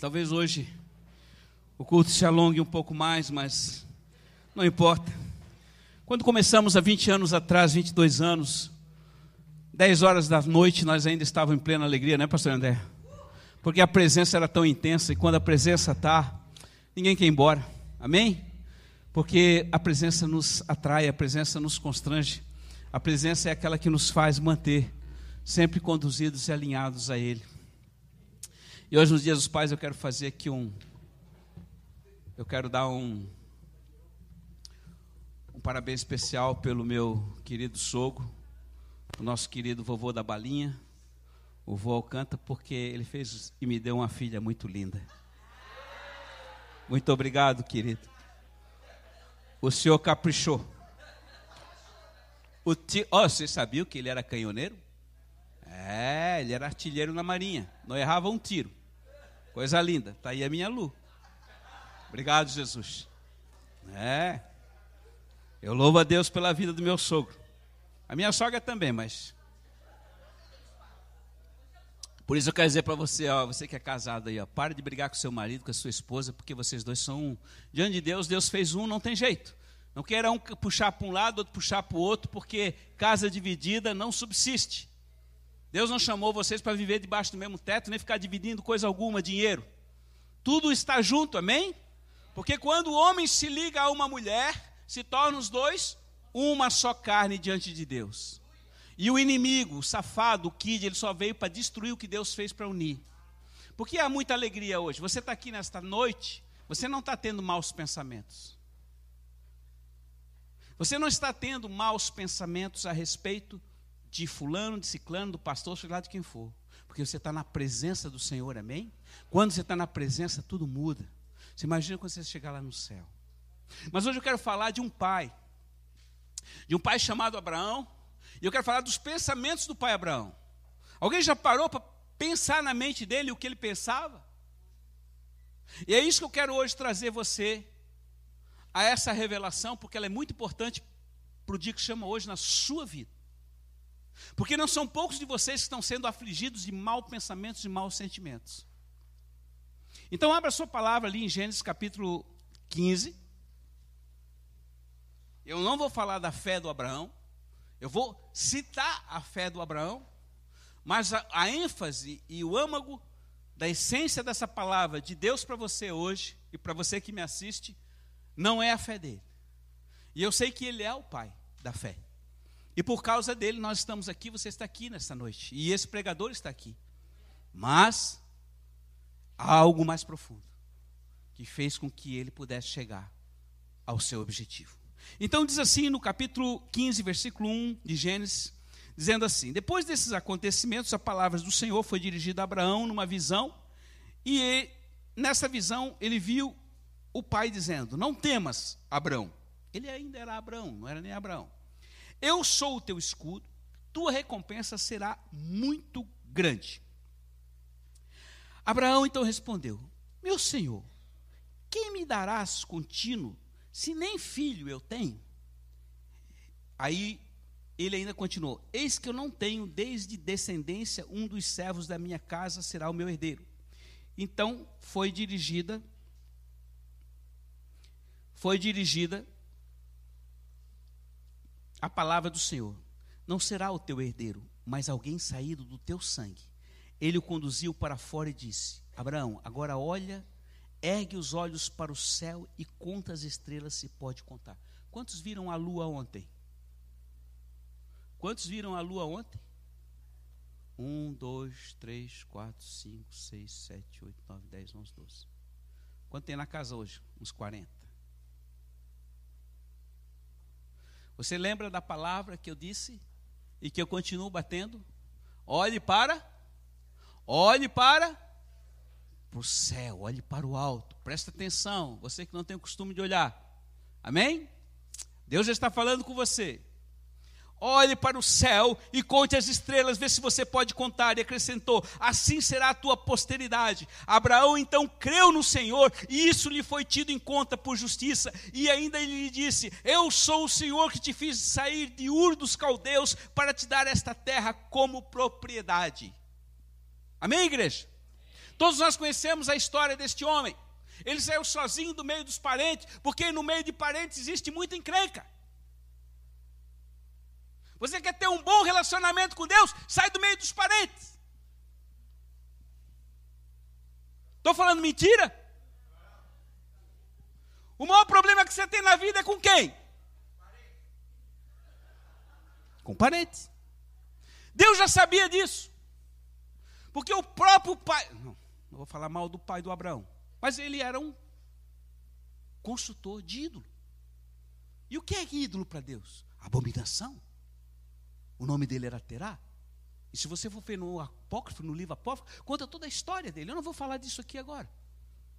talvez hoje o culto se alongue um pouco mais, mas não importa. Quando começamos há 20 anos atrás, 22 anos, 10 horas da noite, nós ainda estávamos em plena alegria, né, pastor André? Porque a presença era tão intensa e quando a presença está, ninguém quer ir embora. Amém? Porque a presença nos atrai, a presença nos constrange. A presença é aquela que nos faz manter sempre conduzidos e alinhados a Ele. E hoje, nos Dias dos Pais, eu quero fazer aqui um. Eu quero dar um. Um parabéns especial pelo meu querido sogro, o nosso querido vovô da balinha, o vô Alcanta, porque ele fez e me deu uma filha muito linda. Muito obrigado, querido. O senhor caprichou. O tio, oh, você sabia que ele era canhoneiro? É, ele era artilheiro na marinha, não errava um tiro. Coisa linda, está aí a minha Lu. Obrigado, Jesus. É, eu louvo a Deus pela vida do meu sogro. A minha sogra também, mas. Por isso eu quero dizer para você, ó, você que é casado aí, ó, pare de brigar com seu marido, com a sua esposa, porque vocês dois são um. Diante de Deus, Deus fez um, não tem jeito. Não queira um puxar para um lado, outro puxar para o outro, porque casa dividida não subsiste. Deus não chamou vocês para viver debaixo do mesmo teto, nem ficar dividindo coisa alguma, dinheiro. Tudo está junto, amém? Porque quando o homem se liga a uma mulher, se tornam os dois uma só carne diante de Deus. E o inimigo, o safado, o kid, ele só veio para destruir o que Deus fez para unir. Porque há muita alegria hoje. Você está aqui nesta noite, você não está tendo maus pensamentos. Você não está tendo maus pensamentos a respeito de fulano, de ciclano, do pastor, seja lá de quem for. Porque você está na presença do Senhor, amém? Quando você está na presença, tudo muda. Você imagina quando você chegar lá no céu. Mas hoje eu quero falar de um pai. De um pai chamado Abraão. E eu quero falar dos pensamentos do pai Abraão. Alguém já parou para pensar na mente dele o que ele pensava? E é isso que eu quero hoje trazer você a essa revelação, porque ela é muito importante para o dia que chama hoje na sua vida. Porque não são poucos de vocês que estão sendo afligidos de maus pensamentos e maus sentimentos. Então, abra sua palavra ali em Gênesis capítulo 15. Eu não vou falar da fé do Abraão, eu vou citar a fé do Abraão, mas a, a ênfase e o âmago da essência dessa palavra de Deus para você hoje e para você que me assiste, não é a fé dele. E eu sei que ele é o pai da fé. E por causa dele nós estamos aqui, você está aqui nesta noite. E esse pregador está aqui. Mas há algo mais profundo que fez com que ele pudesse chegar ao seu objetivo. Então diz assim no capítulo 15, versículo 1 de Gênesis, dizendo assim: Depois desses acontecimentos, a palavra do Senhor foi dirigida a Abraão numa visão, e ele, nessa visão ele viu o pai dizendo: Não temas, Abraão. Ele ainda era Abraão, não era nem Abraão. Eu sou o teu escudo, tua recompensa será muito grande. Abraão então respondeu: Meu senhor, quem me darás contínuo, se nem filho eu tenho? Aí ele ainda continuou: Eis que eu não tenho desde descendência, um dos servos da minha casa será o meu herdeiro. Então foi dirigida, foi dirigida a palavra do Senhor: Não será o teu herdeiro, mas alguém saído do teu sangue. Ele o conduziu para fora e disse: Abraão, agora olha, ergue os olhos para o céu e conta as estrelas se pode contar. Quantos viram a lua ontem? Quantos viram a lua ontem? Um, dois, três, quatro, cinco, seis, sete, oito, nove, dez, onze, doze. Quanto tem na casa hoje? Uns 40. Você lembra da palavra que eu disse e que eu continuo batendo? Olhe para, olhe para o céu, olhe para o alto. Presta atenção, você que não tem o costume de olhar. Amém? Deus já está falando com você. Olhe para o céu e conte as estrelas, vê se você pode contar. E acrescentou: Assim será a tua posteridade. Abraão então creu no Senhor, e isso lhe foi tido em conta por justiça. E ainda ele lhe disse: Eu sou o Senhor que te fiz sair de Ur dos caldeus para te dar esta terra como propriedade. Amém, igreja? Todos nós conhecemos a história deste homem. Ele saiu sozinho do meio dos parentes, porque no meio de parentes existe muita encrenca. Você quer ter um bom relacionamento com Deus? Sai do meio dos parentes. Estou falando mentira? O maior problema que você tem na vida é com quem? Com parentes. Deus já sabia disso. Porque o próprio pai. Não, não vou falar mal do pai do Abraão. Mas ele era um construtor de ídolo. E o que é ídolo para Deus? Abominação. O nome dele era Terá. E se você for ver no apócrifo, no livro apócrifo, conta toda a história dele. Eu não vou falar disso aqui agora.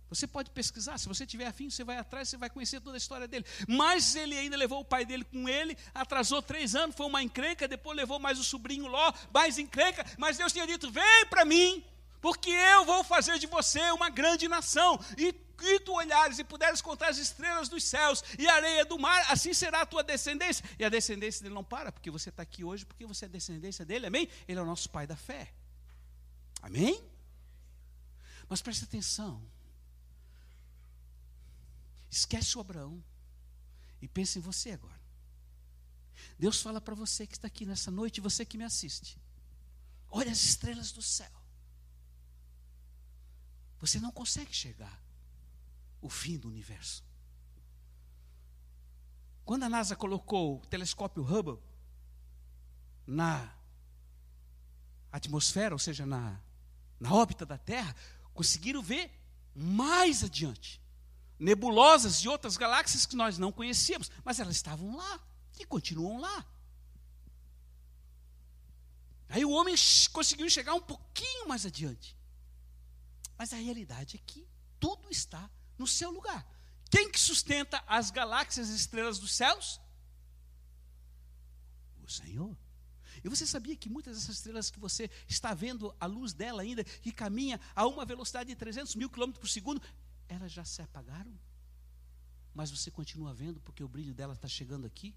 Você pode pesquisar, se você tiver afim, você vai atrás, você vai conhecer toda a história dele. Mas ele ainda levou o pai dele com ele, atrasou três anos, foi uma encrenca, depois levou mais o sobrinho Ló, mais encrenca, mas Deus tinha dito: vem para mim, porque eu vou fazer de você uma grande nação. E que tu olhares e puderes contar as estrelas dos céus e a areia do mar, assim será a tua descendência. E a descendência dele não para, porque você está aqui hoje, porque você é descendência dele, amém? Ele é o nosso pai da fé. Amém? Mas preste atenção. Esquece o Abraão e pense em você agora. Deus fala para você que está aqui nessa noite, você que me assiste. Olha as estrelas do céu. Você não consegue chegar o fim do universo. Quando a NASA colocou o telescópio Hubble na atmosfera, ou seja, na, na órbita da Terra, conseguiram ver mais adiante nebulosas de outras galáxias que nós não conhecíamos, mas elas estavam lá e continuam lá. Aí o homem conseguiu chegar um pouquinho mais adiante. Mas a realidade é que tudo está no seu lugar. Quem que sustenta as galáxias e estrelas dos céus? O Senhor. E você sabia que muitas dessas estrelas que você está vendo a luz dela ainda, que caminha a uma velocidade de 300 mil quilômetros por segundo, elas já se apagaram, mas você continua vendo porque o brilho dela está chegando aqui.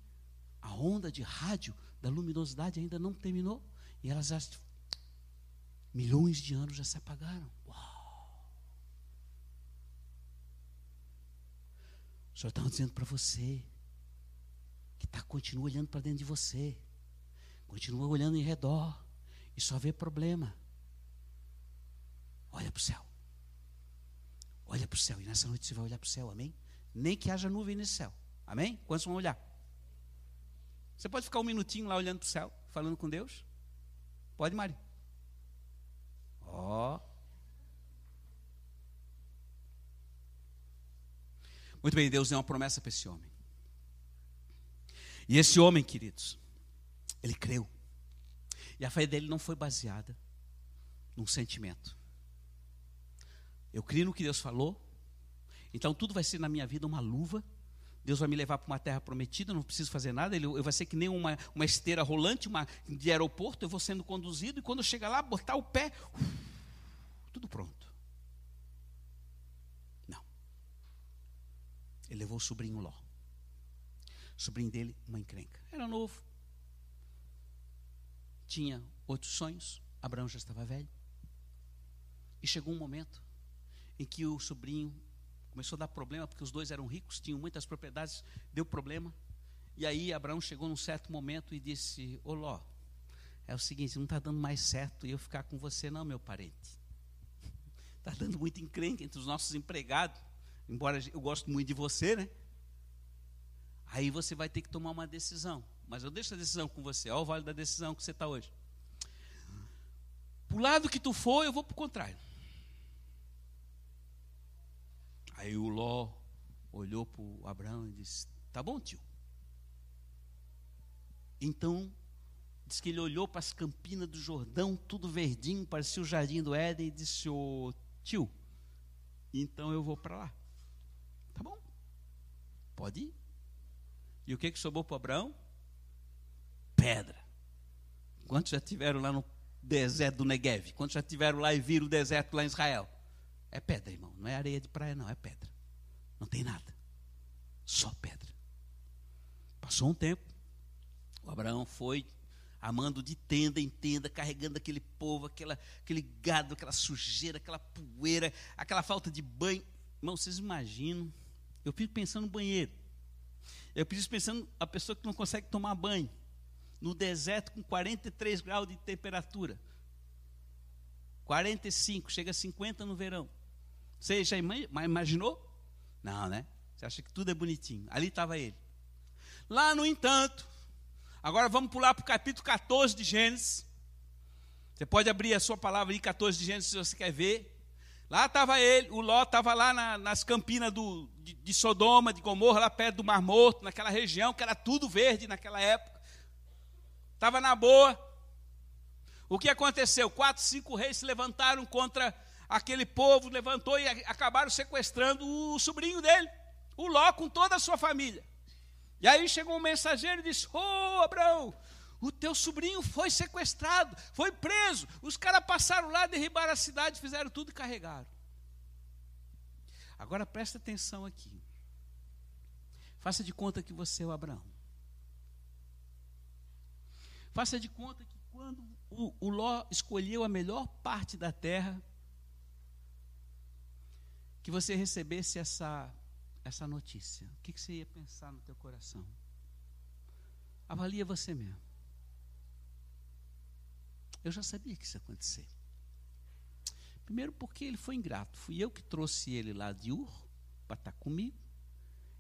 A onda de rádio da luminosidade ainda não terminou e elas já milhões de anos já se apagaram. Uau! O Senhor está dizendo para você que tá, continua olhando para dentro de você, continua olhando em redor e só vê problema. Olha para o céu. Olha para o céu. E nessa noite você vai olhar para o céu, amém? Nem que haja nuvem nesse céu. Amém? Quantos vão olhar? Você pode ficar um minutinho lá olhando para o céu, falando com Deus? Pode, Mari? Ó. Oh. Muito bem, Deus deu uma promessa para esse homem. E esse homem, queridos, ele creu. E a fé dele não foi baseada num sentimento. Eu creio no que Deus falou. Então tudo vai ser na minha vida uma luva. Deus vai me levar para uma terra prometida, não preciso fazer nada. Ele, eu vai ser que nem uma, uma esteira rolante uma, de aeroporto. Eu vou sendo conduzido e quando eu chegar lá, botar o pé, uf, tudo pronto. Ele levou o sobrinho Ló. O sobrinho dele, uma encrenca. Era novo. Tinha outros sonhos. Abraão já estava velho. E chegou um momento em que o sobrinho começou a dar problema, porque os dois eram ricos, tinham muitas propriedades, deu problema. E aí Abraão chegou num certo momento e disse: Ô Ló, é o seguinte, não está dando mais certo eu ficar com você, não, meu parente. Está dando muito encrenque entre os nossos empregados, embora eu gosto muito de você, né? Aí você vai ter que tomar uma decisão. Mas eu deixo a decisão com você. Olha o vale da decisão que você está hoje. Para o lado que tu for, eu vou para o contrário. Aí o Ló olhou para o Abraão e disse: Tá bom, tio. Então, diz que ele olhou para as campinas do Jordão, tudo verdinho, parecia o jardim do Éden, e disse: Ô tio, então eu vou para lá. Tá bom, pode ir. E o que, que sobrou para Abraão? Pedra. Quantos já tiveram lá no deserto do Negev? Quantos já tiveram lá e viram o deserto lá em Israel? É pedra, irmão. Não é areia de praia, não. É pedra. Não tem nada. Só pedra. Passou um tempo. O Abraão foi amando de tenda em tenda, carregando aquele povo, aquela, aquele gado, aquela sujeira, aquela poeira, aquela falta de banho. Irmão, vocês imaginam? Eu fico pensando no banheiro. Eu fico pensando a pessoa que não consegue tomar banho. No deserto com 43 graus de temperatura. 45, chega a 50 no verão. Você já imaginou? Não, né? Você acha que tudo é bonitinho. Ali estava ele. Lá, no entanto, agora vamos pular para o capítulo 14 de Gênesis. Você pode abrir a sua palavra aí, 14 de Gênesis, se você quer ver. Lá estava ele, o Ló estava lá na, nas campinas do, de, de, Sodoma, de Gomorra, lá perto do Mar Morto, naquela região que era tudo verde naquela época. Estava na boa. O que aconteceu? Quatro, cinco reis se levantaram contra aquele povo, levantou e acabaram sequestrando o sobrinho dele, o Ló, com toda a sua família. E aí chegou um mensageiro e disse: Ô oh, Abraão, o teu sobrinho foi sequestrado, foi preso. Os caras passaram lá, derribaram a cidade, fizeram tudo e carregaram. Agora presta atenção aqui. Faça de conta que você é o Abraão. Faça de conta que quando o, o Ló escolheu a melhor parte da terra, que você recebesse essa, essa notícia. O que, que você ia pensar no teu coração? Avalia você mesmo. Eu já sabia que isso ia acontecer. Primeiro porque ele foi ingrato. Fui eu que trouxe ele lá de Ur para estar tá comigo.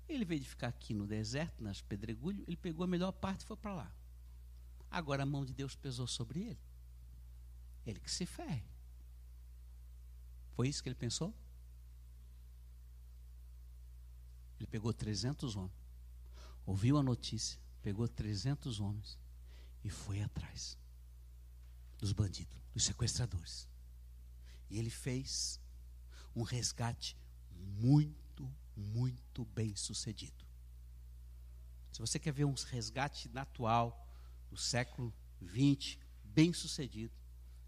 Ele veio de ficar aqui no deserto, nas pedregulhos. Ele pegou a melhor parte e foi para lá. Agora a mão de Deus pesou sobre ele. Ele que se ferre. Foi isso que ele pensou? Ele pegou 300 homens, ouviu a notícia, pegou 300 homens e foi atrás dos bandidos, dos sequestradores. E ele fez um resgate muito, muito bem sucedido. Se você quer ver um resgate atual, do século 20, bem sucedido,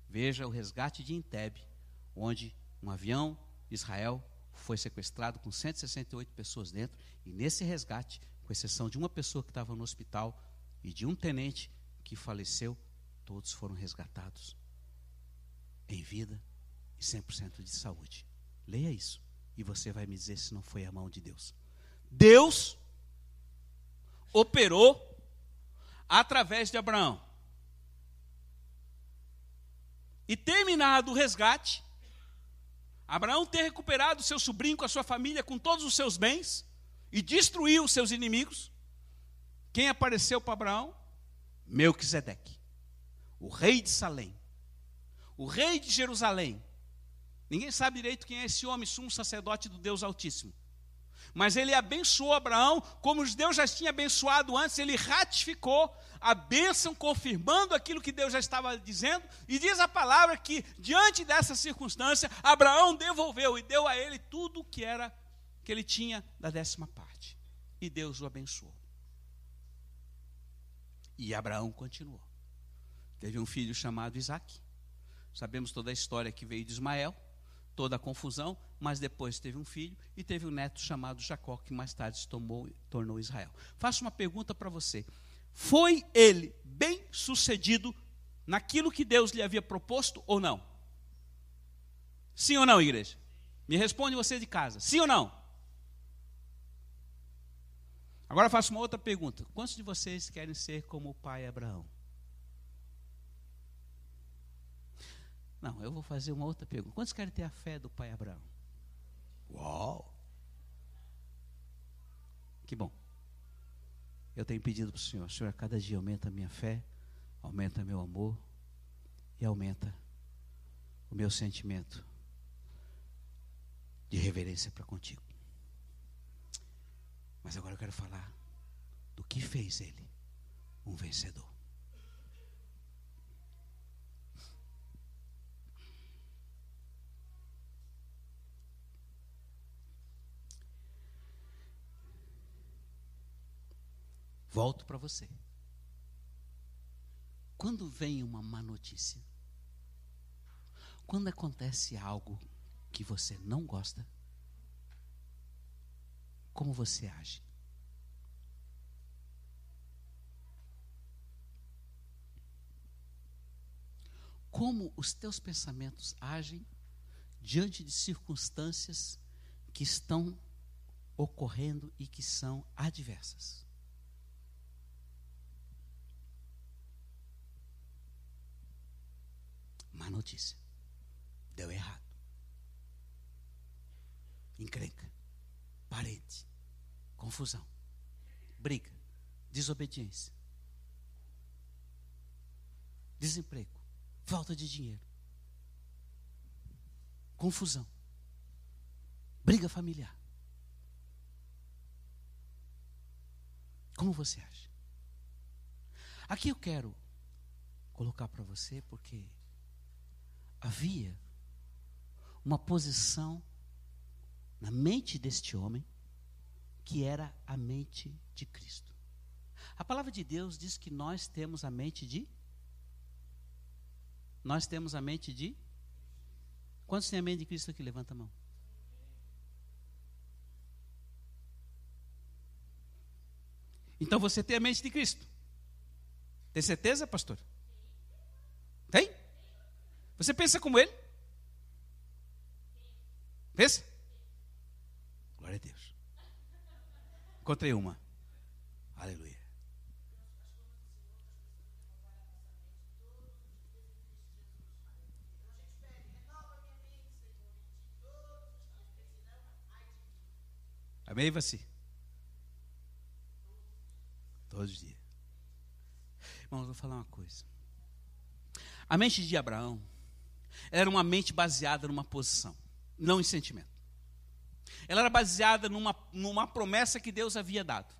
veja o resgate de Entebbe, onde um avião de Israel foi sequestrado com 168 pessoas dentro, e nesse resgate, com exceção de uma pessoa que estava no hospital e de um tenente que faleceu, todos foram resgatados em vida e 100% de saúde. Leia isso e você vai me dizer se não foi a mão de Deus. Deus operou através de Abraão. E terminado o resgate, Abraão ter recuperado seu sobrinho com a sua família, com todos os seus bens, e destruiu os seus inimigos, quem apareceu para Abraão? Melquisedeque o rei de Salém, o rei de Jerusalém. Ninguém sabe direito quem é esse homem, sumo sacerdote do Deus Altíssimo. Mas ele abençoou Abraão, como Deus já tinha abençoado antes, ele ratificou a bênção, confirmando aquilo que Deus já estava dizendo, e diz a palavra que, diante dessa circunstância, Abraão devolveu e deu a ele tudo o que era que ele tinha da décima parte. E Deus o abençoou. E Abraão continuou. Teve um filho chamado Isaac. Sabemos toda a história que veio de Ismael, toda a confusão, mas depois teve um filho e teve um neto chamado Jacó, que mais tarde se tomou, tornou Israel. Faço uma pergunta para você. Foi ele bem sucedido naquilo que Deus lhe havia proposto ou não? Sim ou não, igreja? Me responde você de casa. Sim ou não? Agora faço uma outra pergunta. Quantos de vocês querem ser como o pai Abraão? Não, eu vou fazer uma outra pergunta. Quantos querem ter a fé do pai Abraão? Uau! Que bom. Eu tenho pedido para o Senhor, Senhor, a cada dia aumenta a minha fé, aumenta meu amor e aumenta o meu sentimento de reverência para contigo. Mas agora eu quero falar do que fez ele um vencedor. Volto para você. Quando vem uma má notícia, quando acontece algo que você não gosta, como você age? como os teus pensamentos agem diante de circunstâncias que estão ocorrendo e que são adversas. Má notícia. Deu errado. Encrenca. Parente. Confusão. Briga. Desobediência. Desemprego. Falta de dinheiro. Confusão. Briga familiar. Como você acha? Aqui eu quero colocar para você porque havia uma posição na mente deste homem que era a mente de Cristo. A palavra de Deus diz que nós temos a mente de Nós temos a mente de Quantos têm a mente de Cristo aqui? Levanta a mão. Então você tem a mente de Cristo. Tem certeza, pastor? Tem? Você pensa como ele? Pensa? Glória a Deus. Encontrei uma. Aleluia. Amém, Vassi? Todos os dias. Irmãos, vou falar uma coisa. A mente de Abraão era uma mente baseada numa posição, não em sentimento. Ela era baseada numa, numa promessa que Deus havia dado.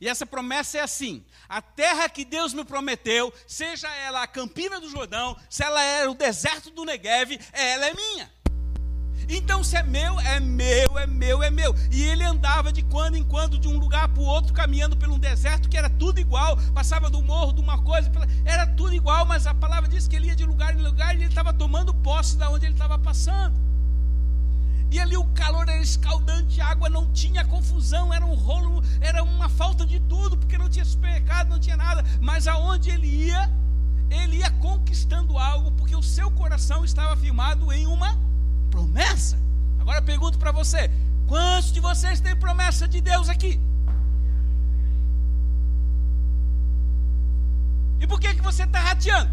E essa promessa é assim: a terra que Deus me prometeu, seja ela a campina do Jordão, se ela era o deserto do Negev, ela é minha. Então, se é meu, é meu, é meu, é meu. E ele andava de quando em quando de um lugar para o outro, caminhando pelo um deserto que era tudo igual, passava do morro de uma coisa, era tudo igual, mas a palavra diz que ele ia de lugar em lugar e ele estava tomando posse da onde ele estava passando. E ali o calor era escaldante, a água não tinha confusão, era um rolo, era uma falta de tudo, porque não tinha supermercado, não tinha nada. Mas aonde ele ia, ele ia conquistando algo, porque o seu coração estava firmado em uma promessa. Agora eu pergunto para você: quantos de vocês têm promessa de Deus aqui? E por que, que você está rateando?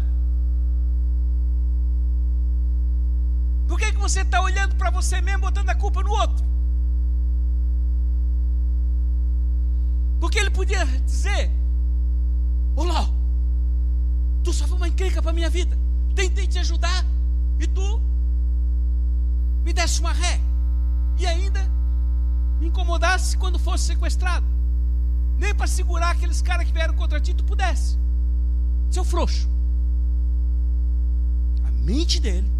Por que, que você está olhando para você mesmo, botando a culpa no outro? Porque ele podia dizer: Olá, tu só foi uma encrenca para a minha vida. Tentei te ajudar e tu me desse uma ré e ainda me incomodasse quando fosse sequestrado. Nem para segurar aqueles caras que vieram contra ti, tu pudesse. Seu frouxo. A mente dele,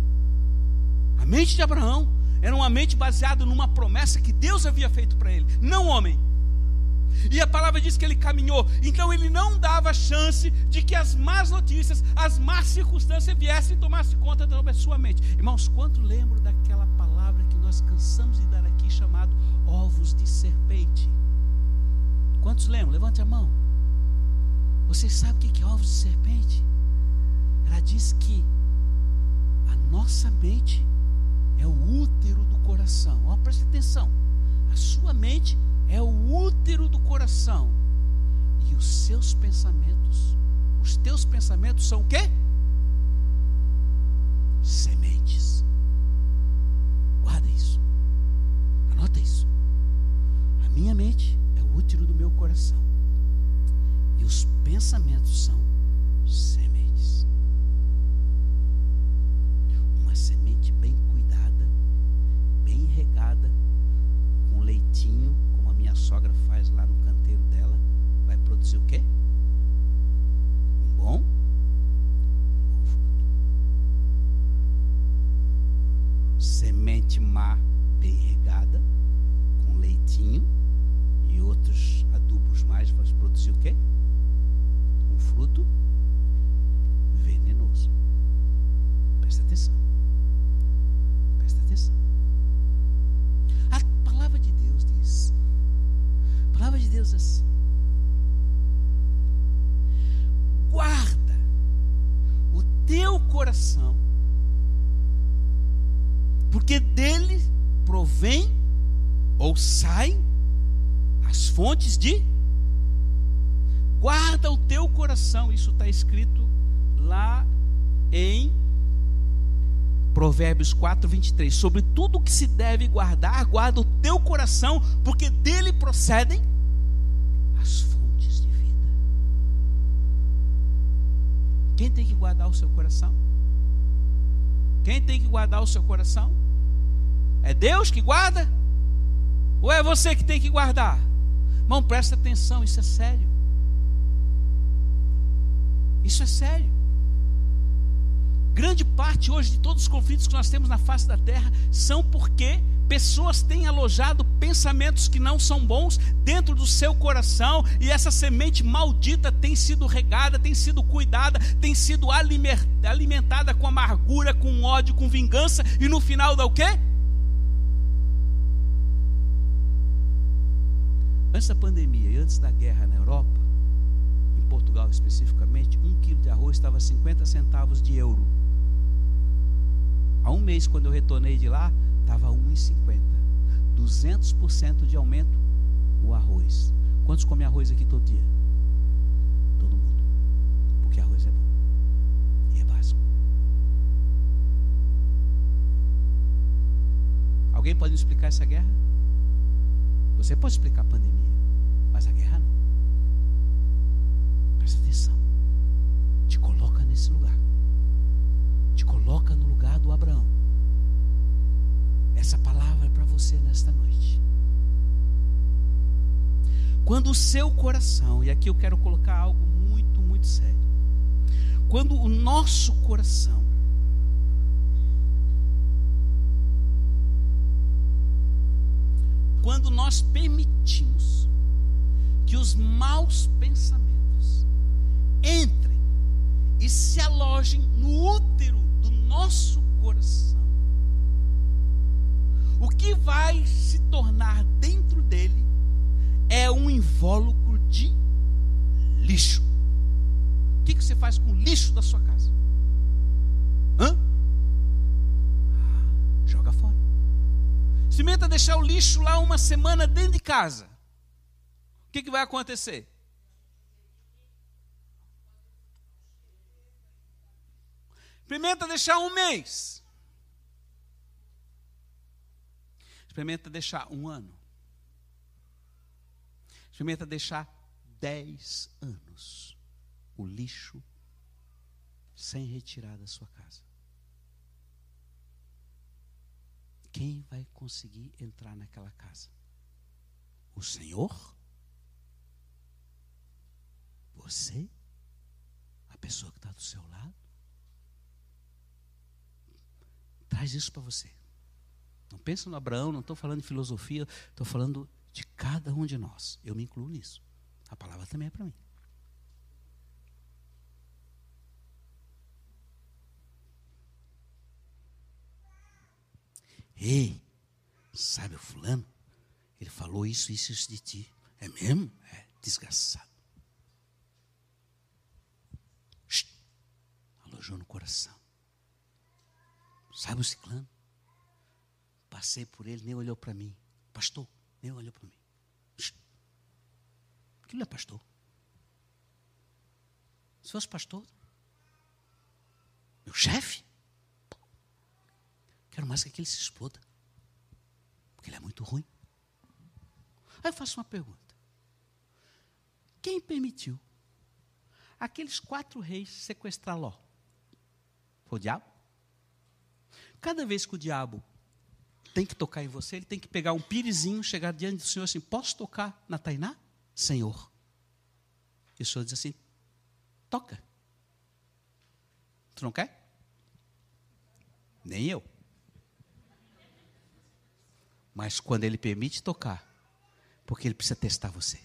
a mente de Abraão, era uma mente baseada numa promessa que Deus havia feito para ele, não homem. E a palavra diz que ele caminhou, então ele não dava chance de que as más notícias, as más circunstâncias viessem e tomassem conta da sua mente. Irmãos, quanto lembro daquela nós cansamos de dar aqui chamado ovos de serpente. Quantos lembram? Levante a mão. Vocês sabem o que é ovos de serpente? Ela diz que a nossa mente é o útero do coração. Ó, preste atenção. A sua mente é o útero do coração. E os seus pensamentos, os teus pensamentos são o quê? Sementes. Guarda isso. Anota isso. A minha mente é o útero do meu coração. E os pensamentos são sementes. Uma semente bem cuidada, bem regada, com leitinho, a sogra faz lá no canteiro dela, vai produzir o quê? Um bom semente má bem regada, com leitinho e outros adubos mais, vai produzir o quê? Um fruto venenoso. Presta atenção. Presta atenção. A palavra de Deus diz palavra de Deus assim. Guarda o teu coração, porque dele provém ou saem as fontes de. Guarda o teu coração, isso está escrito lá em Provérbios 4, 23. Sobre tudo que se deve guardar, guarda o teu coração, porque dele procedem as fontes de vida. Quem tem que guardar o seu coração? Quem tem que guardar o seu coração? É Deus que guarda? Ou é você que tem que guardar? Irmão, presta atenção, isso é sério. Isso é sério. Grande parte hoje de todos os conflitos que nós temos na face da terra são porque pessoas têm alojado pensamentos que não são bons dentro do seu coração e essa semente maldita tem sido regada, tem sido cuidada, tem sido alimentada com amargura, com ódio, com vingança e no final dá o quê? Antes da pandemia e antes da guerra na Europa, em Portugal especificamente, um quilo de arroz estava 50 centavos de euro. Há um mês, quando eu retornei de lá, estava 1,50. 200% de aumento o arroz. Quantos comem arroz aqui todo dia? Todo mundo. Porque arroz é bom. E é básico. Alguém pode me explicar essa guerra? Você pode explicar a pandemia. Mas a guerra não. Presta atenção. Te coloca nesse lugar. Te coloca no lugar do Abraão. Essa palavra é para você nesta noite. Quando o seu coração, e aqui eu quero colocar algo muito, muito sério. Quando o nosso coração quando nós permitimos que os maus pensamentos entrem e se alojem no útero nosso coração. O que vai se tornar dentro dele é um invólucro de lixo. O que, você faz com o lixo da sua casa? Hã? Joga fora. Experimenta deixar o lixo lá uma semana dentro de casa que, que vai acontecer? Experimenta deixar um mês. Experimenta deixar um ano. Experimenta deixar dez anos o lixo sem retirar da sua casa. Quem vai conseguir entrar naquela casa? O Senhor? Você? A pessoa que está do seu lado? Traz isso para você. Não pensa no Abraão, não estou falando de filosofia, estou falando de cada um de nós. Eu me incluo nisso. A palavra também é para mim. Ei, sabe o fulano? Ele falou isso, isso, isso de ti. É mesmo? É, desgraçado. alojou no coração. Sabe o ciclano? Passei por ele, nem olhou para mim. Pastor, nem olhou para mim. Aquilo é pastor. Se fosse pastor, meu chefe, quero mais que aquele se exploda. Porque ele é muito ruim. Aí eu faço uma pergunta: quem permitiu aqueles quatro reis sequestrar Ló? Foi o diabo? Cada vez que o diabo tem que tocar em você, ele tem que pegar um pirizinho, chegar diante do Senhor assim: Posso tocar na Tainá? Senhor. E o Senhor diz assim: Toca. Tu não quer? Nem eu. Mas quando ele permite tocar, porque ele precisa testar você.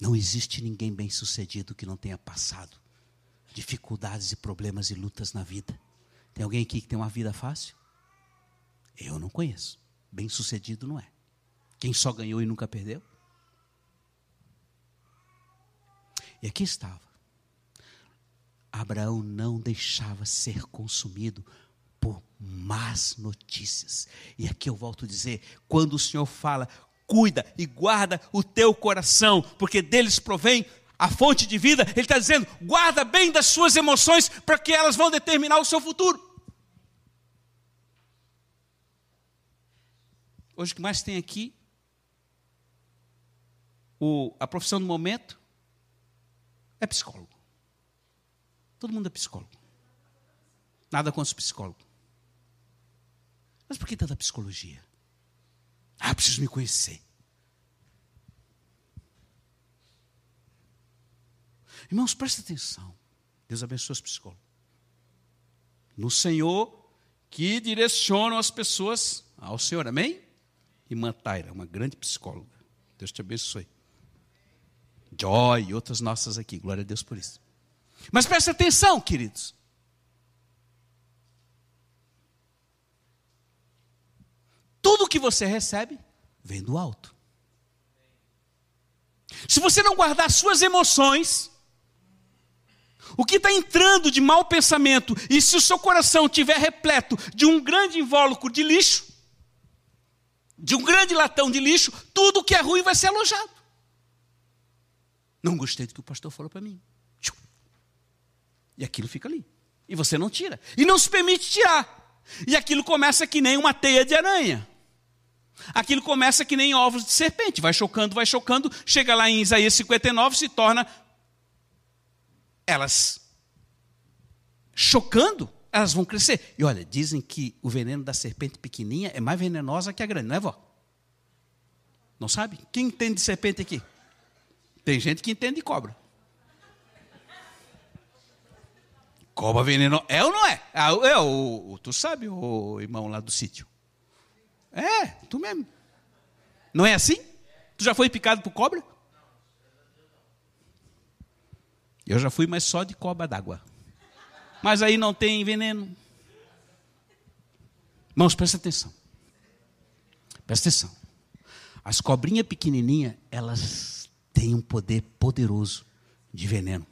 Não existe ninguém bem sucedido que não tenha passado dificuldades e problemas e lutas na vida. Tem alguém aqui que tem uma vida fácil? Eu não conheço. Bem sucedido não é. Quem só ganhou e nunca perdeu? E aqui estava. Abraão não deixava ser consumido por más notícias. E aqui eu volto a dizer: quando o Senhor fala, cuida e guarda o teu coração, porque deles provém a fonte de vida, Ele está dizendo: guarda bem das suas emoções, para que elas vão determinar o seu futuro. Hoje o que mais tem aqui, o, a profissão do momento é psicólogo. Todo mundo é psicólogo. Nada contra os psicólogos. Mas por que tanta psicologia? Ah, preciso me conhecer. Irmãos, presta atenção. Deus abençoe os psicólogos. No Senhor que direcionam as pessoas ao Senhor, amém? E Mantaira, uma grande psicóloga. Deus te abençoe. Joy e outras nossas aqui, glória a Deus por isso. Mas presta atenção, queridos. Tudo que você recebe vem do alto. Se você não guardar suas emoções, o que está entrando de mau pensamento, e se o seu coração estiver repleto de um grande invólucro de lixo, de um grande latão de lixo, tudo que é ruim vai ser alojado. Não gostei do que o pastor falou para mim. E aquilo fica ali. E você não tira. E não se permite tirar. E aquilo começa que nem uma teia de aranha. Aquilo começa que nem ovos de serpente, vai chocando, vai chocando, chega lá em Isaías 59, se torna elas chocando, elas vão crescer. E olha, dizem que o veneno da serpente pequenininha é mais venenosa que a grande, não é, vó? Não sabe? Quem entende de serpente aqui? Tem gente que entende de cobra. Cobra venenosa. É ou não é? É, é o, tu sabe, o irmão lá do sítio. É, tu mesmo. Não é assim? Tu já foi picado por cobra? Eu já fui, mas só de cobra d'água. Mas aí não tem veneno. Irmãos, presta atenção. Presta atenção. As cobrinhas pequenininhas, elas têm um poder poderoso de veneno.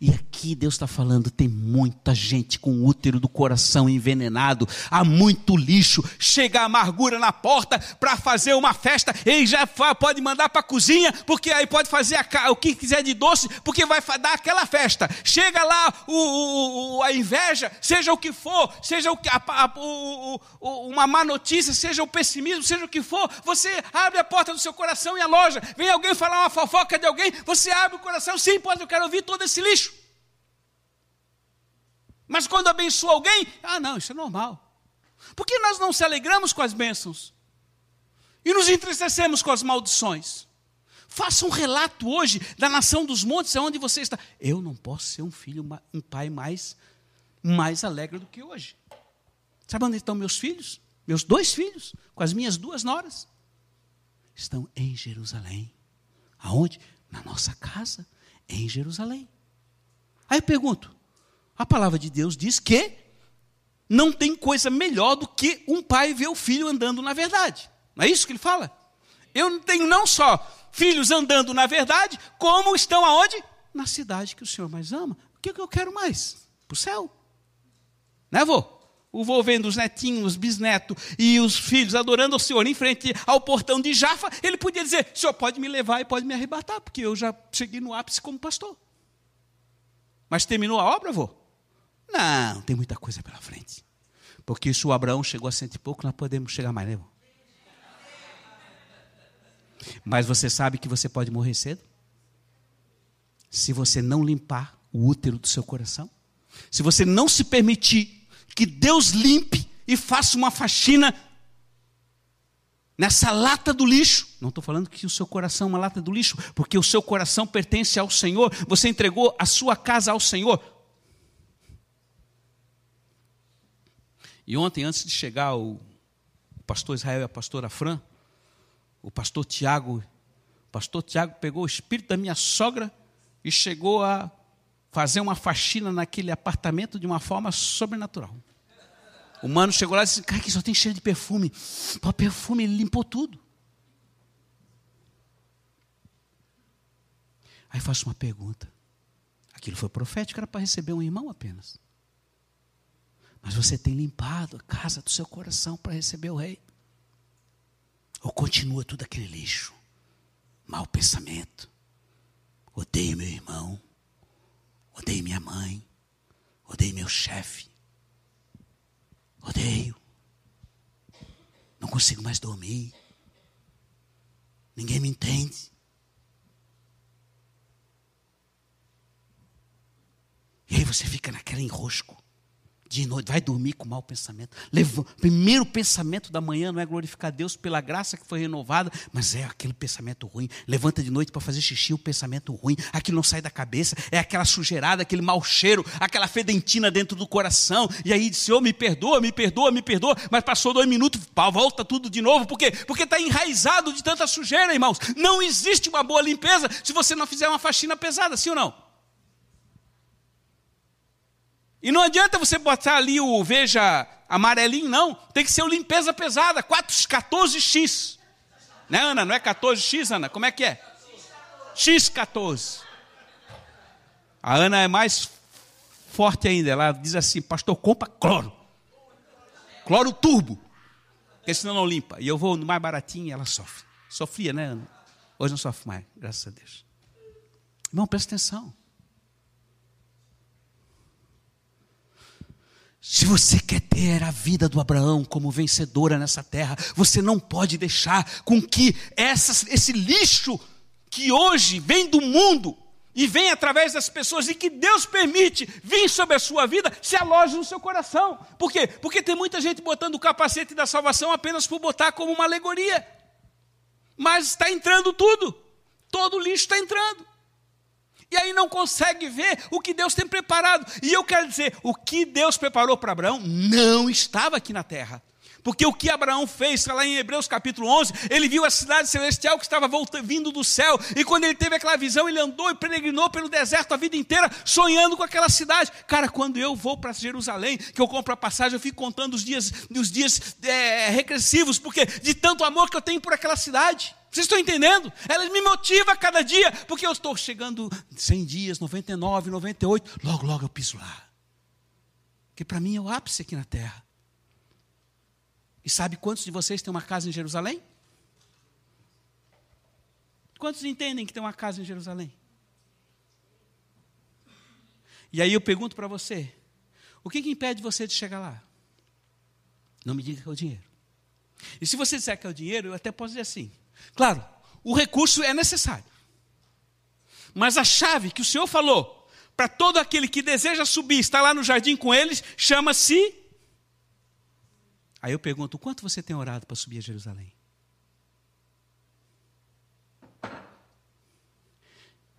E aqui Deus está falando: tem muita gente com o útero do coração envenenado, há muito lixo, chega a amargura na porta para fazer uma festa, e já pode mandar para a cozinha, porque aí pode fazer a, o que quiser de doce, porque vai dar aquela festa. Chega lá o, o, a inveja, seja o que for, seja o, a, o, uma má notícia, seja o pessimismo, seja o que for, você abre a porta do seu coração e a loja, vem alguém falar uma fofoca de alguém, você abre o coração, sim, pode, eu quero ouvir todo esse esse lixo. Mas quando abençoa alguém, ah, não, isso é normal. Por que nós não se alegramos com as bênçãos? E nos entristecemos com as maldições? Faça um relato hoje da nação dos montes, aonde você está. Eu não posso ser um filho, um pai mais, mais alegre do que hoje. Sabe onde estão meus filhos? Meus dois filhos, com as minhas duas noras. Estão em Jerusalém. Aonde? Na nossa casa, em Jerusalém. Aí eu pergunto: a palavra de Deus diz que não tem coisa melhor do que um pai ver o filho andando na verdade. Não é isso que ele fala? Eu tenho não só filhos andando na verdade, como estão aonde? Na cidade que o Senhor mais ama. O que, eu quero mais? Para o céu. Né, vô? O vô vendo os netinhos, os bisnetos e os filhos adorando o Senhor em frente ao portão de Jafa, ele podia dizer: Senhor pode me levar e pode me arrebatar, porque eu já cheguei no ápice como pastor. Mas terminou a obra, avô? Não, tem muita coisa pela frente. Porque se o Abraão chegou a cento e pouco, nós podemos chegar mais, né, avô? Mas você sabe que você pode morrer cedo? Se você não limpar o útero do seu coração? Se você não se permitir que Deus limpe e faça uma faxina nessa lata do lixo. Não estou falando que o seu coração é uma lata do lixo, porque o seu coração pertence ao Senhor. Você entregou a sua casa ao Senhor. E ontem, antes de chegar o pastor Israel e a pastora Fran, o pastor Tiago, o pastor Tiago pegou o espírito da minha sogra e chegou a fazer uma faxina naquele apartamento de uma forma sobrenatural. O mano chegou lá e disse: Cara, que só tem cheiro de perfume. O perfume, ele limpou tudo. Aí faço uma pergunta. Aquilo foi profético, era para receber um irmão apenas. Mas você tem limpado a casa do seu coração para receber o rei? Ou continua tudo aquele lixo? Mau pensamento. Odeio meu irmão. Odeio minha mãe. Odeio meu chefe. Odeio. Não consigo mais dormir. Ninguém me entende. E aí você fica naquele enrosco de noite, vai dormir com mau pensamento. Primeiro pensamento da manhã não é glorificar Deus pela graça que foi renovada, mas é aquele pensamento ruim. Levanta de noite para fazer xixi, o pensamento ruim. Aquilo não sai da cabeça, é aquela sujeirada, aquele mau cheiro, aquela fedentina dentro do coração. E aí, Senhor, me perdoa, me perdoa, me perdoa. Mas passou dois minutos, pá, volta tudo de novo. Por quê? Porque está enraizado de tanta sujeira, irmãos. Não existe uma boa limpeza se você não fizer uma faxina pesada, sim ou não? E não adianta você botar ali o veja amarelinho, não. Tem que ser o limpeza pesada, 14x. Né, Ana? Não é 14x, Ana? Como é que é? X14. A Ana é mais forte ainda. Ela diz assim: Pastor, compra cloro. Cloro turbo. Porque senão não limpa. E eu vou no mais baratinho e ela sofre. Sofria, né, Ana? Hoje não sofre mais, graças a Deus. Irmão, presta atenção. Se você quer ter a vida do Abraão como vencedora nessa terra, você não pode deixar com que esse lixo que hoje vem do mundo e vem através das pessoas e que Deus permite vir sobre a sua vida, se aloje no seu coração. Por quê? Porque tem muita gente botando o capacete da salvação apenas por botar como uma alegoria. Mas está entrando tudo, todo lixo está entrando e aí não consegue ver o que Deus tem preparado. E eu quero dizer, o que Deus preparou para Abraão não estava aqui na terra. Porque o que Abraão fez, lá em Hebreus capítulo 11, ele viu a cidade celestial que estava voltando, vindo do céu, e quando ele teve aquela visão, ele andou e peregrinou pelo deserto a vida inteira, sonhando com aquela cidade. Cara, quando eu vou para Jerusalém, que eu compro a passagem, eu fico contando os dias, os dias é, regressivos, porque de tanto amor que eu tenho por aquela cidade. Vocês estão entendendo? Ela me motiva a cada dia, porque eu estou chegando 100 dias, 99, 98, logo, logo eu piso lá. Que para mim é o ápice aqui na terra. E sabe quantos de vocês têm uma casa em Jerusalém? Quantos entendem que tem uma casa em Jerusalém? E aí eu pergunto para você: o que, que impede você de chegar lá? Não me diga que é o dinheiro. E se você disser que é o dinheiro, eu até posso dizer assim: Claro, o recurso é necessário. Mas a chave que o Senhor falou para todo aquele que deseja subir, estar lá no jardim com eles, chama-se. Aí eu pergunto: quanto você tem orado para subir a Jerusalém?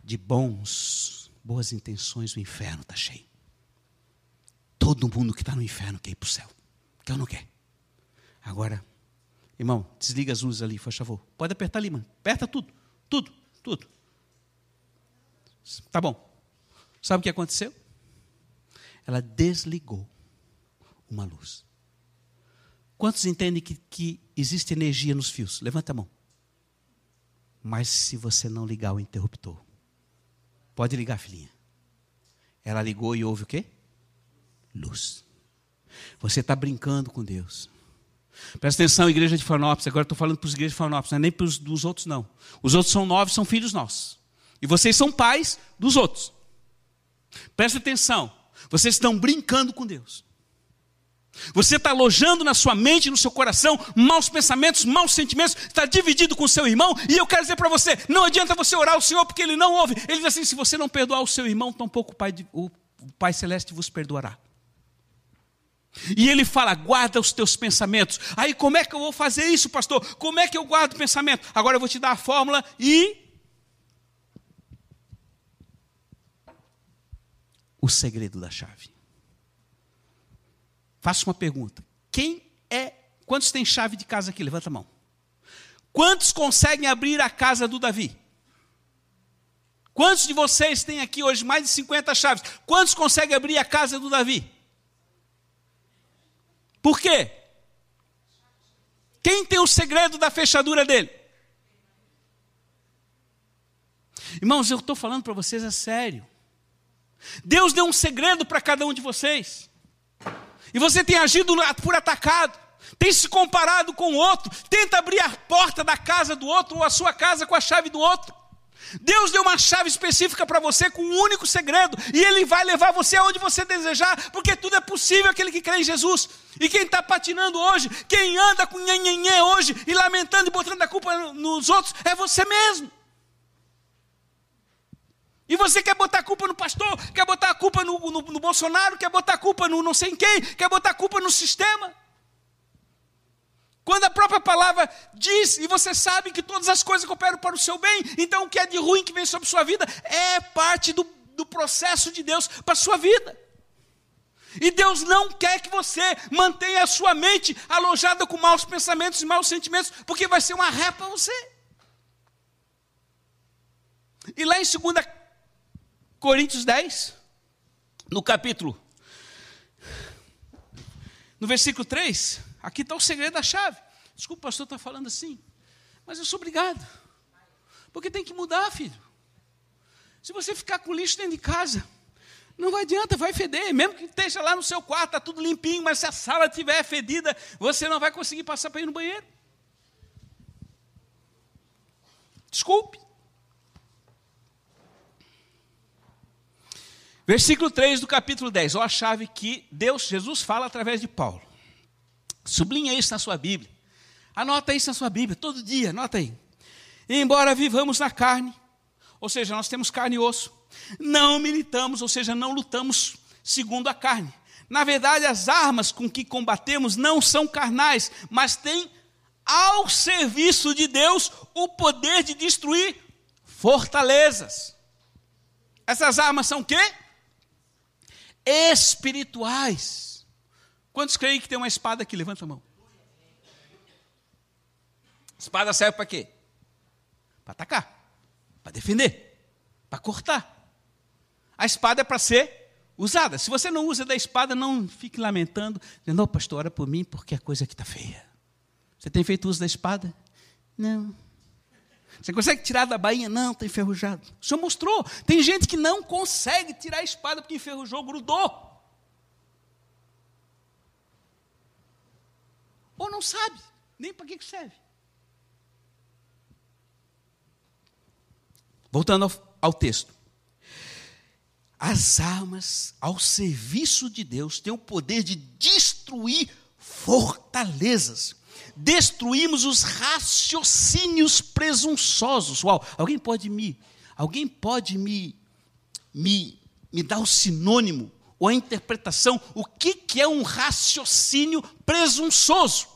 De bons, boas intenções, o inferno está cheio. Todo mundo que está no inferno quer ir para o céu. Quer ou não quer? Agora, Irmão, desliga as luzes ali, por favor. Pode apertar ali, mano. Aperta tudo. Tudo, tudo. Tá bom. Sabe o que aconteceu? Ela desligou uma luz. Quantos entendem que, que existe energia nos fios? Levanta a mão. Mas se você não ligar o interruptor, pode ligar, filhinha. Ela ligou e houve o quê? Luz. Você está brincando com Deus. Presta atenção, igreja de Florianópolis. Agora estou falando para os igrejas de Florianópolis, não é nem para os dos outros, não. Os outros são nove, são filhos nossos. E vocês são pais dos outros. Presta atenção. Vocês estão brincando com Deus. Você está alojando na sua mente, no seu coração, maus pensamentos, maus sentimentos, está dividido com o seu irmão, e eu quero dizer para você: não adianta você orar ao Senhor, porque Ele não ouve. Ele diz assim: se você não perdoar o seu irmão, tampouco o Pai, o Pai Celeste vos perdoará. E ele fala: guarda os teus pensamentos. Aí, como é que eu vou fazer isso, pastor? Como é que eu guardo o pensamento? Agora eu vou te dar a fórmula e. O segredo da chave. Faço uma pergunta: quem é. Quantos tem chave de casa aqui? Levanta a mão. Quantos conseguem abrir a casa do Davi? Quantos de vocês têm aqui hoje mais de 50 chaves? Quantos conseguem abrir a casa do Davi? Por quê? Quem tem o segredo da fechadura dele? Irmãos, eu estou falando para vocês a sério. Deus deu um segredo para cada um de vocês. E você tem agido por atacado, tem se comparado com o outro, tenta abrir a porta da casa do outro ou a sua casa com a chave do outro. Deus deu uma chave específica para você com um único segredo, e Ele vai levar você aonde você desejar, porque tudo é possível aquele que crê em Jesus. E quem está patinando hoje, quem anda com nhenhenhê hoje e lamentando e botando a culpa nos outros, é você mesmo. E você quer botar a culpa no pastor, quer botar a culpa no, no, no Bolsonaro, quer botar a culpa no não sei em quem, quer botar a culpa no sistema. Quando a própria palavra diz, e você sabe que todas as coisas cooperam para o seu bem, então o que é de ruim que vem sobre sua vida é parte do, do processo de Deus para a sua vida. E Deus não quer que você mantenha a sua mente alojada com maus pensamentos e maus sentimentos, porque vai ser uma ré para você. E lá em 2 Coríntios 10, no capítulo, no versículo 3, Aqui está o segredo da chave. Desculpa, pastor está falando assim. Mas eu sou obrigado. Porque tem que mudar, filho. Se você ficar com lixo dentro de casa, não adianta, vai feder. Mesmo que esteja lá no seu quarto, está tudo limpinho, mas se a sala estiver fedida, você não vai conseguir passar para ir no banheiro. Desculpe. Versículo 3 do capítulo 10. Olha a chave que Deus, Jesus, fala através de Paulo. Sublinha isso na sua Bíblia. Anota isso na sua Bíblia, todo dia, anota aí. embora vivamos na carne, ou seja, nós temos carne e osso, não militamos, ou seja, não lutamos segundo a carne. Na verdade, as armas com que combatemos não são carnais, mas têm ao serviço de Deus o poder de destruir fortalezas. Essas armas são o quê? Espirituais. Quantos creem que tem uma espada aqui? Levanta a mão. Espada serve para quê? Para atacar, para defender, para cortar. A espada é para ser usada. Se você não usa da espada, não fique lamentando, dizendo, pastor, ora por mim porque a coisa aqui está feia. Você tem feito uso da espada? Não. Você consegue tirar da bainha? Não, está enferrujado. O senhor mostrou. Tem gente que não consegue tirar a espada porque enferrujou, grudou. Ou não sabe nem para que serve. Voltando ao, ao texto. As armas ao serviço de Deus têm o poder de destruir fortalezas. Destruímos os raciocínios presunçosos. Uau, alguém pode me, alguém pode me, me, me dar o sinônimo ou a interpretação, o que, que é um raciocínio presunçoso?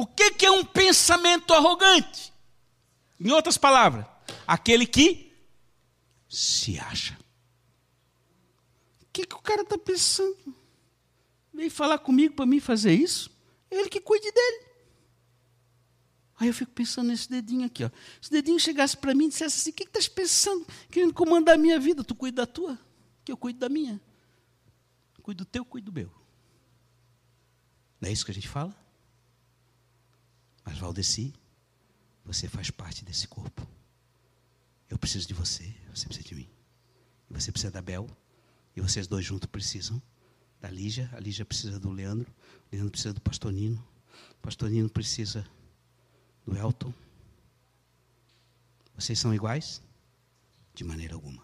O que, que é um pensamento arrogante? Em outras palavras, aquele que se acha. O que, que o cara está pensando? Veio falar comigo para mim fazer isso? Ele que cuide dele. Aí eu fico pensando nesse dedinho aqui. Ó. Se o dedinho chegasse para mim e dissesse assim: O que estás pensando? Querendo comandar a minha vida? Tu cuida da tua, que eu cuido da minha. Cuido do teu, cuido do meu. Não é isso que a gente fala? Mas, Valdeci, você faz parte desse corpo. Eu preciso de você, você precisa de mim. E você precisa da Bel, e vocês dois juntos precisam da Lígia. A Lígia precisa do Leandro, o Leandro precisa do Pastorino, o Pastorino precisa do Elton? Vocês são iguais? De maneira alguma.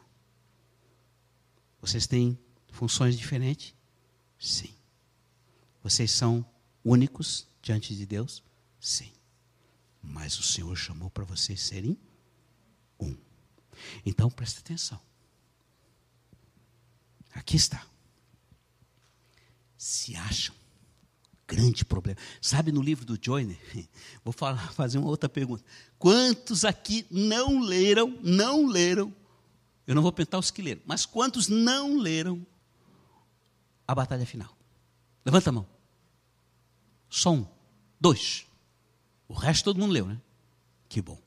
Vocês têm funções diferentes? Sim. Vocês são únicos diante de Deus? Sim. Mas o Senhor chamou para vocês serem um. Então preste atenção. Aqui está. Se acham grande problema. Sabe no livro do Joyner? Vou falar, fazer uma outra pergunta. Quantos aqui não leram, não leram, eu não vou perguntar os que leram, mas quantos não leram a batalha final? Levanta a mão. Só um, dois. O resto todo mundo leu, né? Que bom.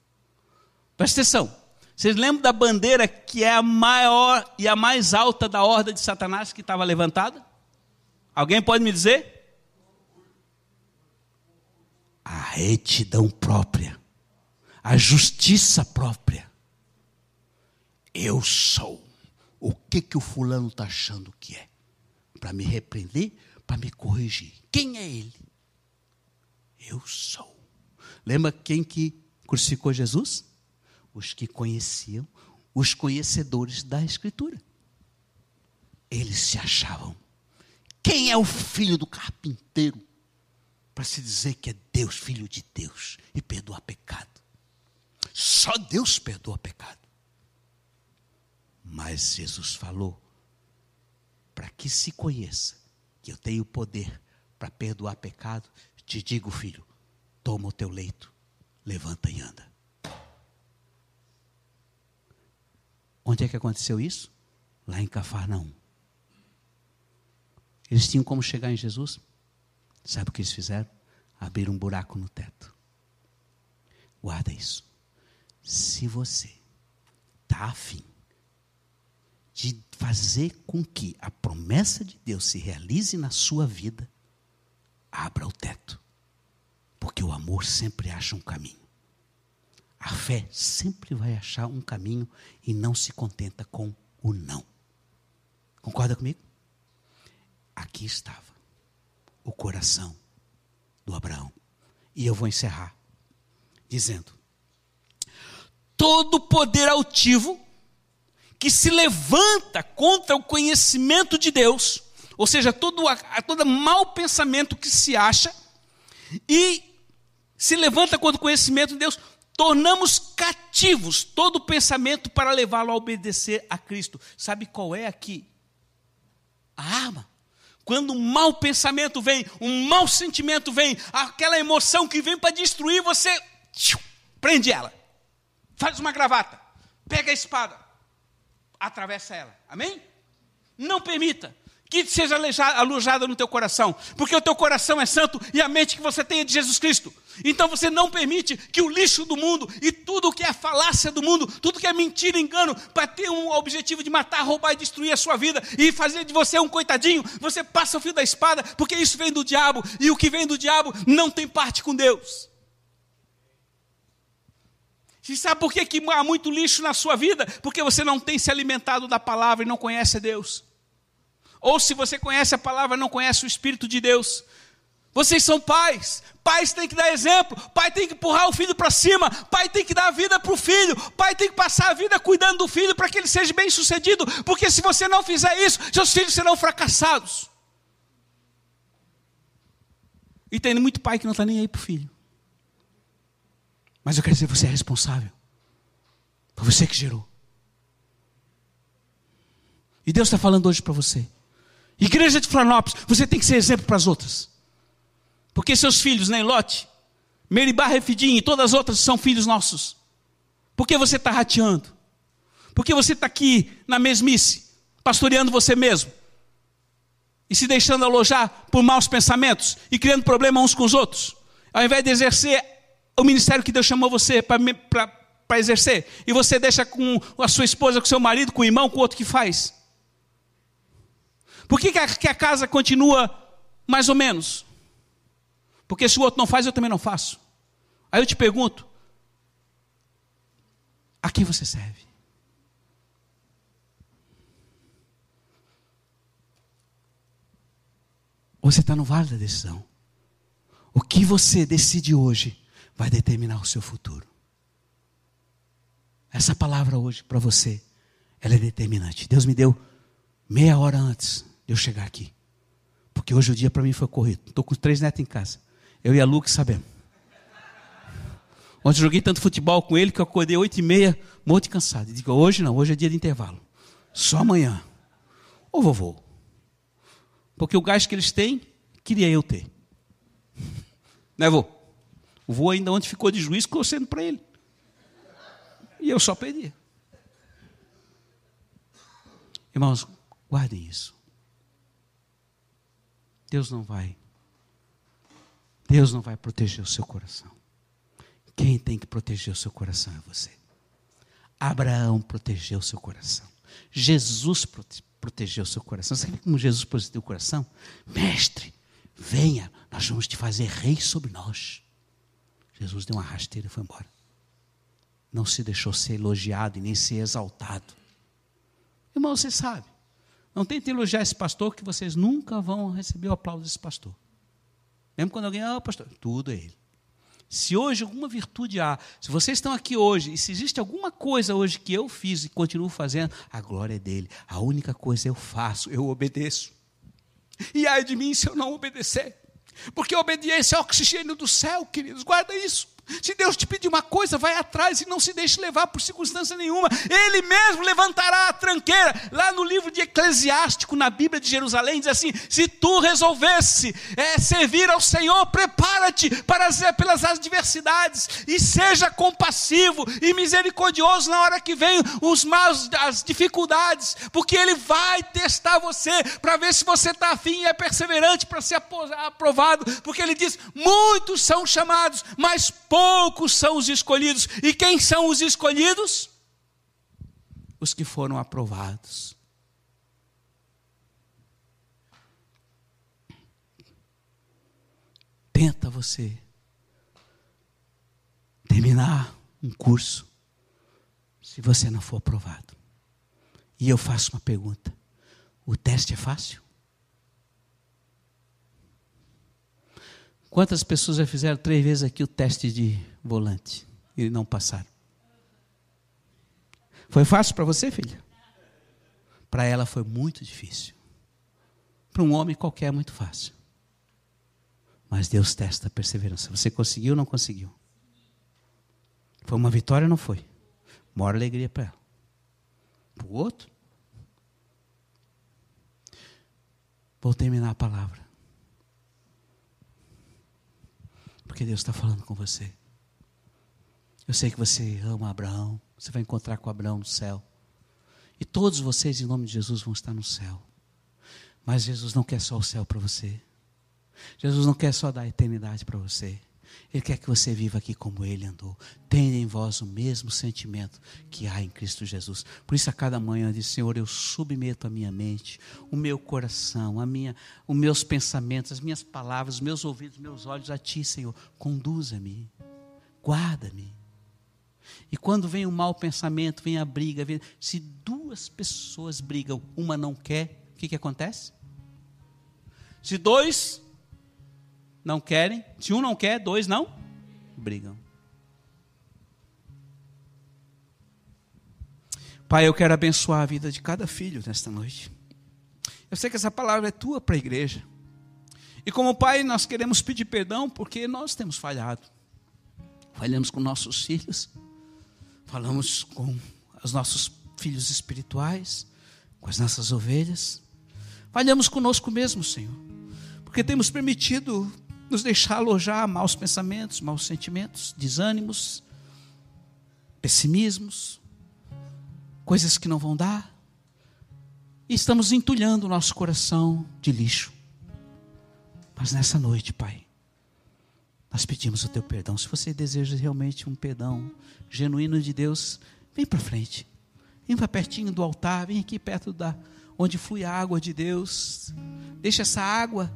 Presta atenção. Vocês lembram da bandeira que é a maior e a mais alta da horda de Satanás que estava levantada? Alguém pode me dizer? a retidão própria, a justiça própria. Eu sou. o que que o fulano está achando que é, para me repreender, para me corrigir. Quem é ele? Eu sou. Lembra quem que crucificou Jesus? Os que conheciam, os conhecedores da Escritura. Eles se achavam. Quem é o filho do carpinteiro? Para se dizer que é Deus, filho de Deus, e perdoar pecado. Só Deus perdoa pecado. Mas Jesus falou para que se conheça que eu tenho poder para perdoar pecado, te digo, filho, toma o teu leito, levanta e anda. Onde é que aconteceu isso? Lá em Cafarnaum. Eles tinham como chegar em Jesus? Sabe o que eles fizeram? Abrir um buraco no teto. Guarda isso. Se você está afim de fazer com que a promessa de Deus se realize na sua vida, abra o teto. Porque o amor sempre acha um caminho. A fé sempre vai achar um caminho e não se contenta com o não. Concorda comigo? Aqui estava o coração do Abraão. E eu vou encerrar dizendo: todo poder altivo que se levanta contra o conhecimento de Deus, ou seja, todo, todo mau pensamento que se acha, e se levanta contra o conhecimento de Deus, tornamos cativos todo pensamento para levá-lo a obedecer a Cristo. Sabe qual é aqui? A arma. Quando um mau pensamento vem, um mau sentimento vem, aquela emoção que vem para destruir, você prende ela, faz uma gravata, pega a espada, atravessa ela. Amém? Não permita que seja alojada no teu coração, porque o teu coração é santo e a mente que você tem é de Jesus Cristo. Então você não permite que o lixo do mundo e tudo que é falácia do mundo, tudo que é mentira, engano, para ter um objetivo de matar, roubar e destruir a sua vida e fazer de você um coitadinho, você passa o fio da espada, porque isso vem do diabo e o que vem do diabo não tem parte com Deus. E sabe por que, que há muito lixo na sua vida? Porque você não tem se alimentado da palavra e não conhece Deus. Ou se você conhece a palavra não conhece o Espírito de Deus. Vocês são pais. Pais têm que dar exemplo. Pai tem que empurrar o filho para cima. Pai tem que dar a vida para o filho. Pai tem que passar a vida cuidando do filho para que ele seja bem sucedido. Porque se você não fizer isso, seus filhos serão fracassados. E tem muito pai que não está nem aí para o filho. Mas eu quero dizer, você é responsável. Foi você que gerou. E Deus está falando hoje para você. Igreja de Florianópolis, você tem que ser exemplo para as outras. Porque seus filhos, né, Lote, Meribá, Refidim e todas as outras são filhos nossos. Por que você está rateando? Por que você está aqui na mesmice, pastoreando você mesmo? E se deixando alojar por maus pensamentos e criando problema uns com os outros? Ao invés de exercer o ministério que Deus chamou você para exercer, e você deixa com a sua esposa, com seu marido, com o irmão, com o outro que faz. Por que, que, a, casa continua mais ou menos? Porque se o outro não faz, eu também não faço. Aí eu te pergunto: a quem você serve? Você está no vale da decisão. O que você decide hoje vai determinar o seu futuro. Essa palavra hoje para você, ela é determinante. Deus me deu meia hora antes de eu chegar aqui. Porque hoje o dia para mim foi corrido. Estou com três netos em casa. Eu e a Lu que sabemos. Ontem joguei tanto futebol com ele que eu acordei oito e meia, muito cansado. E digo, hoje não, hoje é dia de intervalo. Só amanhã. Ô vovô. Porque o gás que eles têm, queria eu ter. Né, vô? O vô ainda ontem ficou de juiz torcendo para ele. E eu só perdi. Irmãos, guardem isso. Deus não vai. Deus não vai proteger o seu coração. Quem tem que proteger o seu coração é você. Abraão protegeu o seu coração. Jesus prote protegeu o seu coração. Sabe como Jesus protegeu o coração? Mestre, venha, nós vamos te fazer rei sobre nós. Jesus deu uma rasteira e foi embora. Não se deixou ser elogiado e nem ser exaltado. Irmão, você sabe. Não tente elogiar esse pastor, que vocês nunca vão receber o aplauso desse pastor. Mesmo quando alguém, ah, pastor, tudo é ele. Se hoje alguma virtude há, se vocês estão aqui hoje, e se existe alguma coisa hoje que eu fiz e continuo fazendo, a glória é dele. A única coisa eu faço, eu obedeço. E ai de mim se eu não obedecer. Porque a obediência é oxigênio do céu, queridos, guarda isso. Se Deus te pedir uma coisa, vai atrás e não se deixe levar por circunstância nenhuma. Ele mesmo levantará a tranqueira. Lá no livro de Eclesiástico, na Bíblia de Jerusalém, diz assim: se tu resolvesse é, servir ao Senhor, prepara-te para pelas adversidades e seja compassivo e misericordioso na hora que vem os maus, as dificuldades, porque Ele vai testar você para ver se você está afim e é perseverante para ser aprovado, porque Ele diz: muitos são chamados, mas poucos poucos são os escolhidos. E quem são os escolhidos? Os que foram aprovados. Tenta você terminar um curso se você não for aprovado. E eu faço uma pergunta: o teste é fácil? Quantas pessoas já fizeram três vezes aqui o teste de volante e não passaram? Foi fácil para você, filha? Para ela foi muito difícil. Para um homem qualquer é muito fácil. Mas Deus testa a perseverança. Você conseguiu ou não conseguiu? Foi uma vitória ou não foi? Mora alegria para ela. Para o outro? Vou terminar a palavra. Porque Deus está falando com você. Eu sei que você ama Abraão. Você vai encontrar com Abraão no céu. E todos vocês, em nome de Jesus, vão estar no céu. Mas Jesus não quer só o céu para você. Jesus não quer só dar a eternidade para você. Ele quer que você viva aqui como ele andou. Tenha em vós o mesmo sentimento que há em Cristo Jesus. Por isso, a cada manhã, diz: Senhor, eu submeto a minha mente, o meu coração, a minha, os meus pensamentos, as minhas palavras, os meus ouvidos, os meus olhos a Ti, Senhor. Conduza-me, guarda-me. E quando vem o mau pensamento, vem a briga, vem... se duas pessoas brigam, uma não quer, o que, que acontece? Se dois não querem. Se um não quer, dois não brigam. Pai, eu quero abençoar a vida de cada filho nesta noite. Eu sei que essa palavra é tua para a igreja. E como pai, nós queremos pedir perdão porque nós temos falhado. Falhamos com nossos filhos, falamos com os nossos filhos espirituais, com as nossas ovelhas. Falhamos conosco mesmo, Senhor, porque temos permitido nos deixar alojar maus pensamentos, maus sentimentos, desânimos, pessimismos, coisas que não vão dar. E estamos entulhando o nosso coração de lixo. Mas nessa noite, Pai, nós pedimos o teu perdão. Se você deseja realmente um perdão genuíno de Deus, vem para frente. Vem para pertinho do altar, vem aqui perto da onde flui a água de Deus. Deixa essa água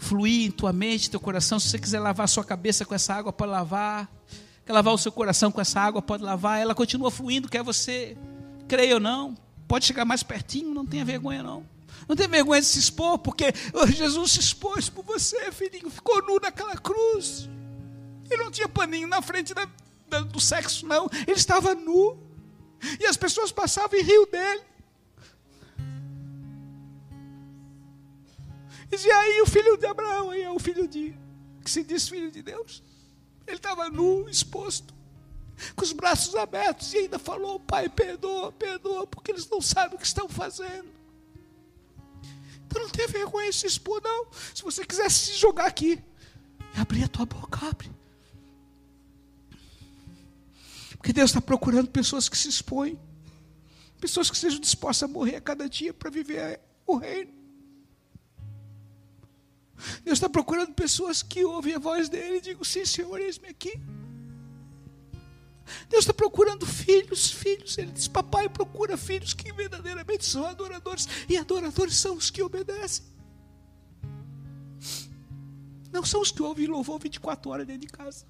fluir em tua mente, teu coração. Se você quiser lavar sua cabeça com essa água, pode lavar. Quer lavar o seu coração com essa água, pode lavar. Ela continua fluindo, quer você creia ou não. Pode chegar mais pertinho, não tenha vergonha não. Não tem vergonha de se expor, porque Jesus se expôs por você, filhinho. Ficou nu naquela cruz. Ele não tinha paninho na frente da, da, do sexo, não. Ele estava nu. E as pessoas passavam e riam dele. Dizia aí o filho de Abraão, aí é o filho de que se diz filho de Deus. Ele estava nu, exposto, com os braços abertos, e ainda falou: Pai, perdoa, perdoa, porque eles não sabem o que estão fazendo. Então não tem vergonha de se expor, não. Se você quiser se jogar aqui, abrir a tua boca, abre. Porque Deus está procurando pessoas que se expõem, pessoas que sejam dispostas a morrer a cada dia para viver o reino. Deus está procurando pessoas que ouvem a voz dele e digam: Sim, Senhor, eis-me aqui. Deus está procurando filhos, filhos. Ele diz: Papai procura filhos que verdadeiramente são adoradores, e adoradores são os que obedecem. Não são os que ouvem louvor 24 horas dentro de casa.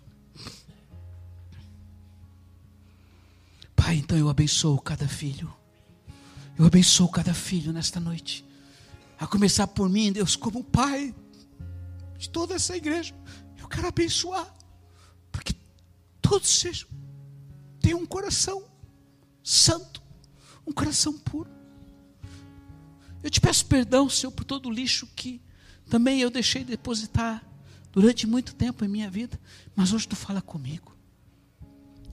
Pai, então eu abençoo cada filho. Eu abençoo cada filho nesta noite. A começar por mim, Deus, como pai de toda essa igreja. Eu quero abençoar. Porque todos sejam, tenham um coração santo, um coração puro. Eu te peço perdão, Senhor, por todo o lixo que também eu deixei depositar durante muito tempo em minha vida, mas hoje tu fala comigo.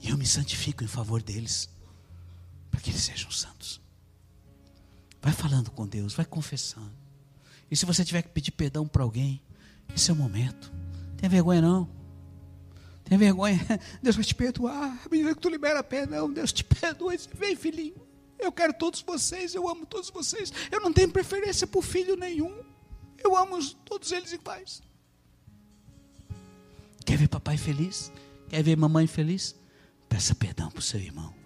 E eu me santifico em favor deles, para que eles sejam santos. Vai falando com Deus, vai confessando. E se você tiver que pedir perdão para alguém, esse é o momento. Tenha vergonha não. Tenha vergonha. Deus vai te perdoar. À medida que tu libera perdão, Deus te perdoa. Vem, filhinho. Eu quero todos vocês, eu amo todos vocês. Eu não tenho preferência por filho nenhum. Eu amo todos eles iguais. Quer ver papai feliz? Quer ver mamãe feliz? Peça perdão para o seu irmão.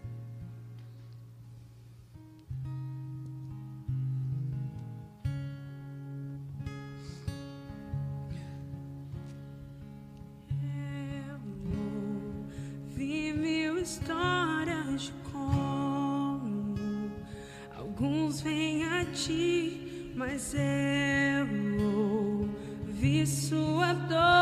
Histórias de como alguns vêm a ti, mas eu ouvi sua doce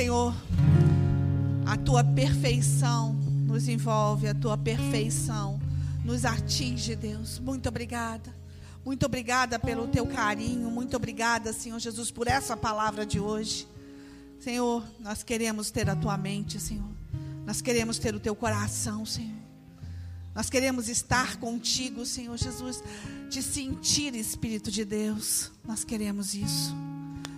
Senhor. A tua perfeição nos envolve, a tua perfeição nos atinge, Deus. Muito obrigada. Muito obrigada pelo teu carinho. Muito obrigada, Senhor Jesus, por essa palavra de hoje. Senhor, nós queremos ter a tua mente, Senhor. Nós queremos ter o teu coração, Senhor. Nós queremos estar contigo, Senhor Jesus. Te sentir, Espírito de Deus. Nós queremos isso.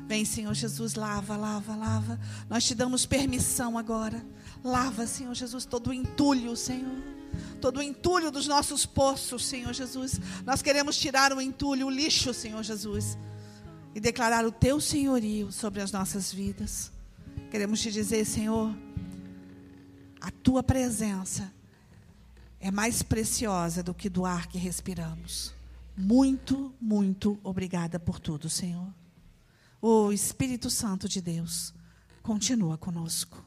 Vem, Senhor Jesus, lava, lava, lava. Nós te damos permissão agora. Lava, Senhor Jesus, todo o entulho, Senhor. Todo o entulho dos nossos poços, Senhor Jesus. Nós queremos tirar o entulho, o lixo, Senhor Jesus. E declarar o teu senhorio sobre as nossas vidas. Queremos te dizer, Senhor, a tua presença é mais preciosa do que do ar que respiramos. Muito, muito obrigada por tudo, Senhor. O Espírito Santo de Deus continua conosco.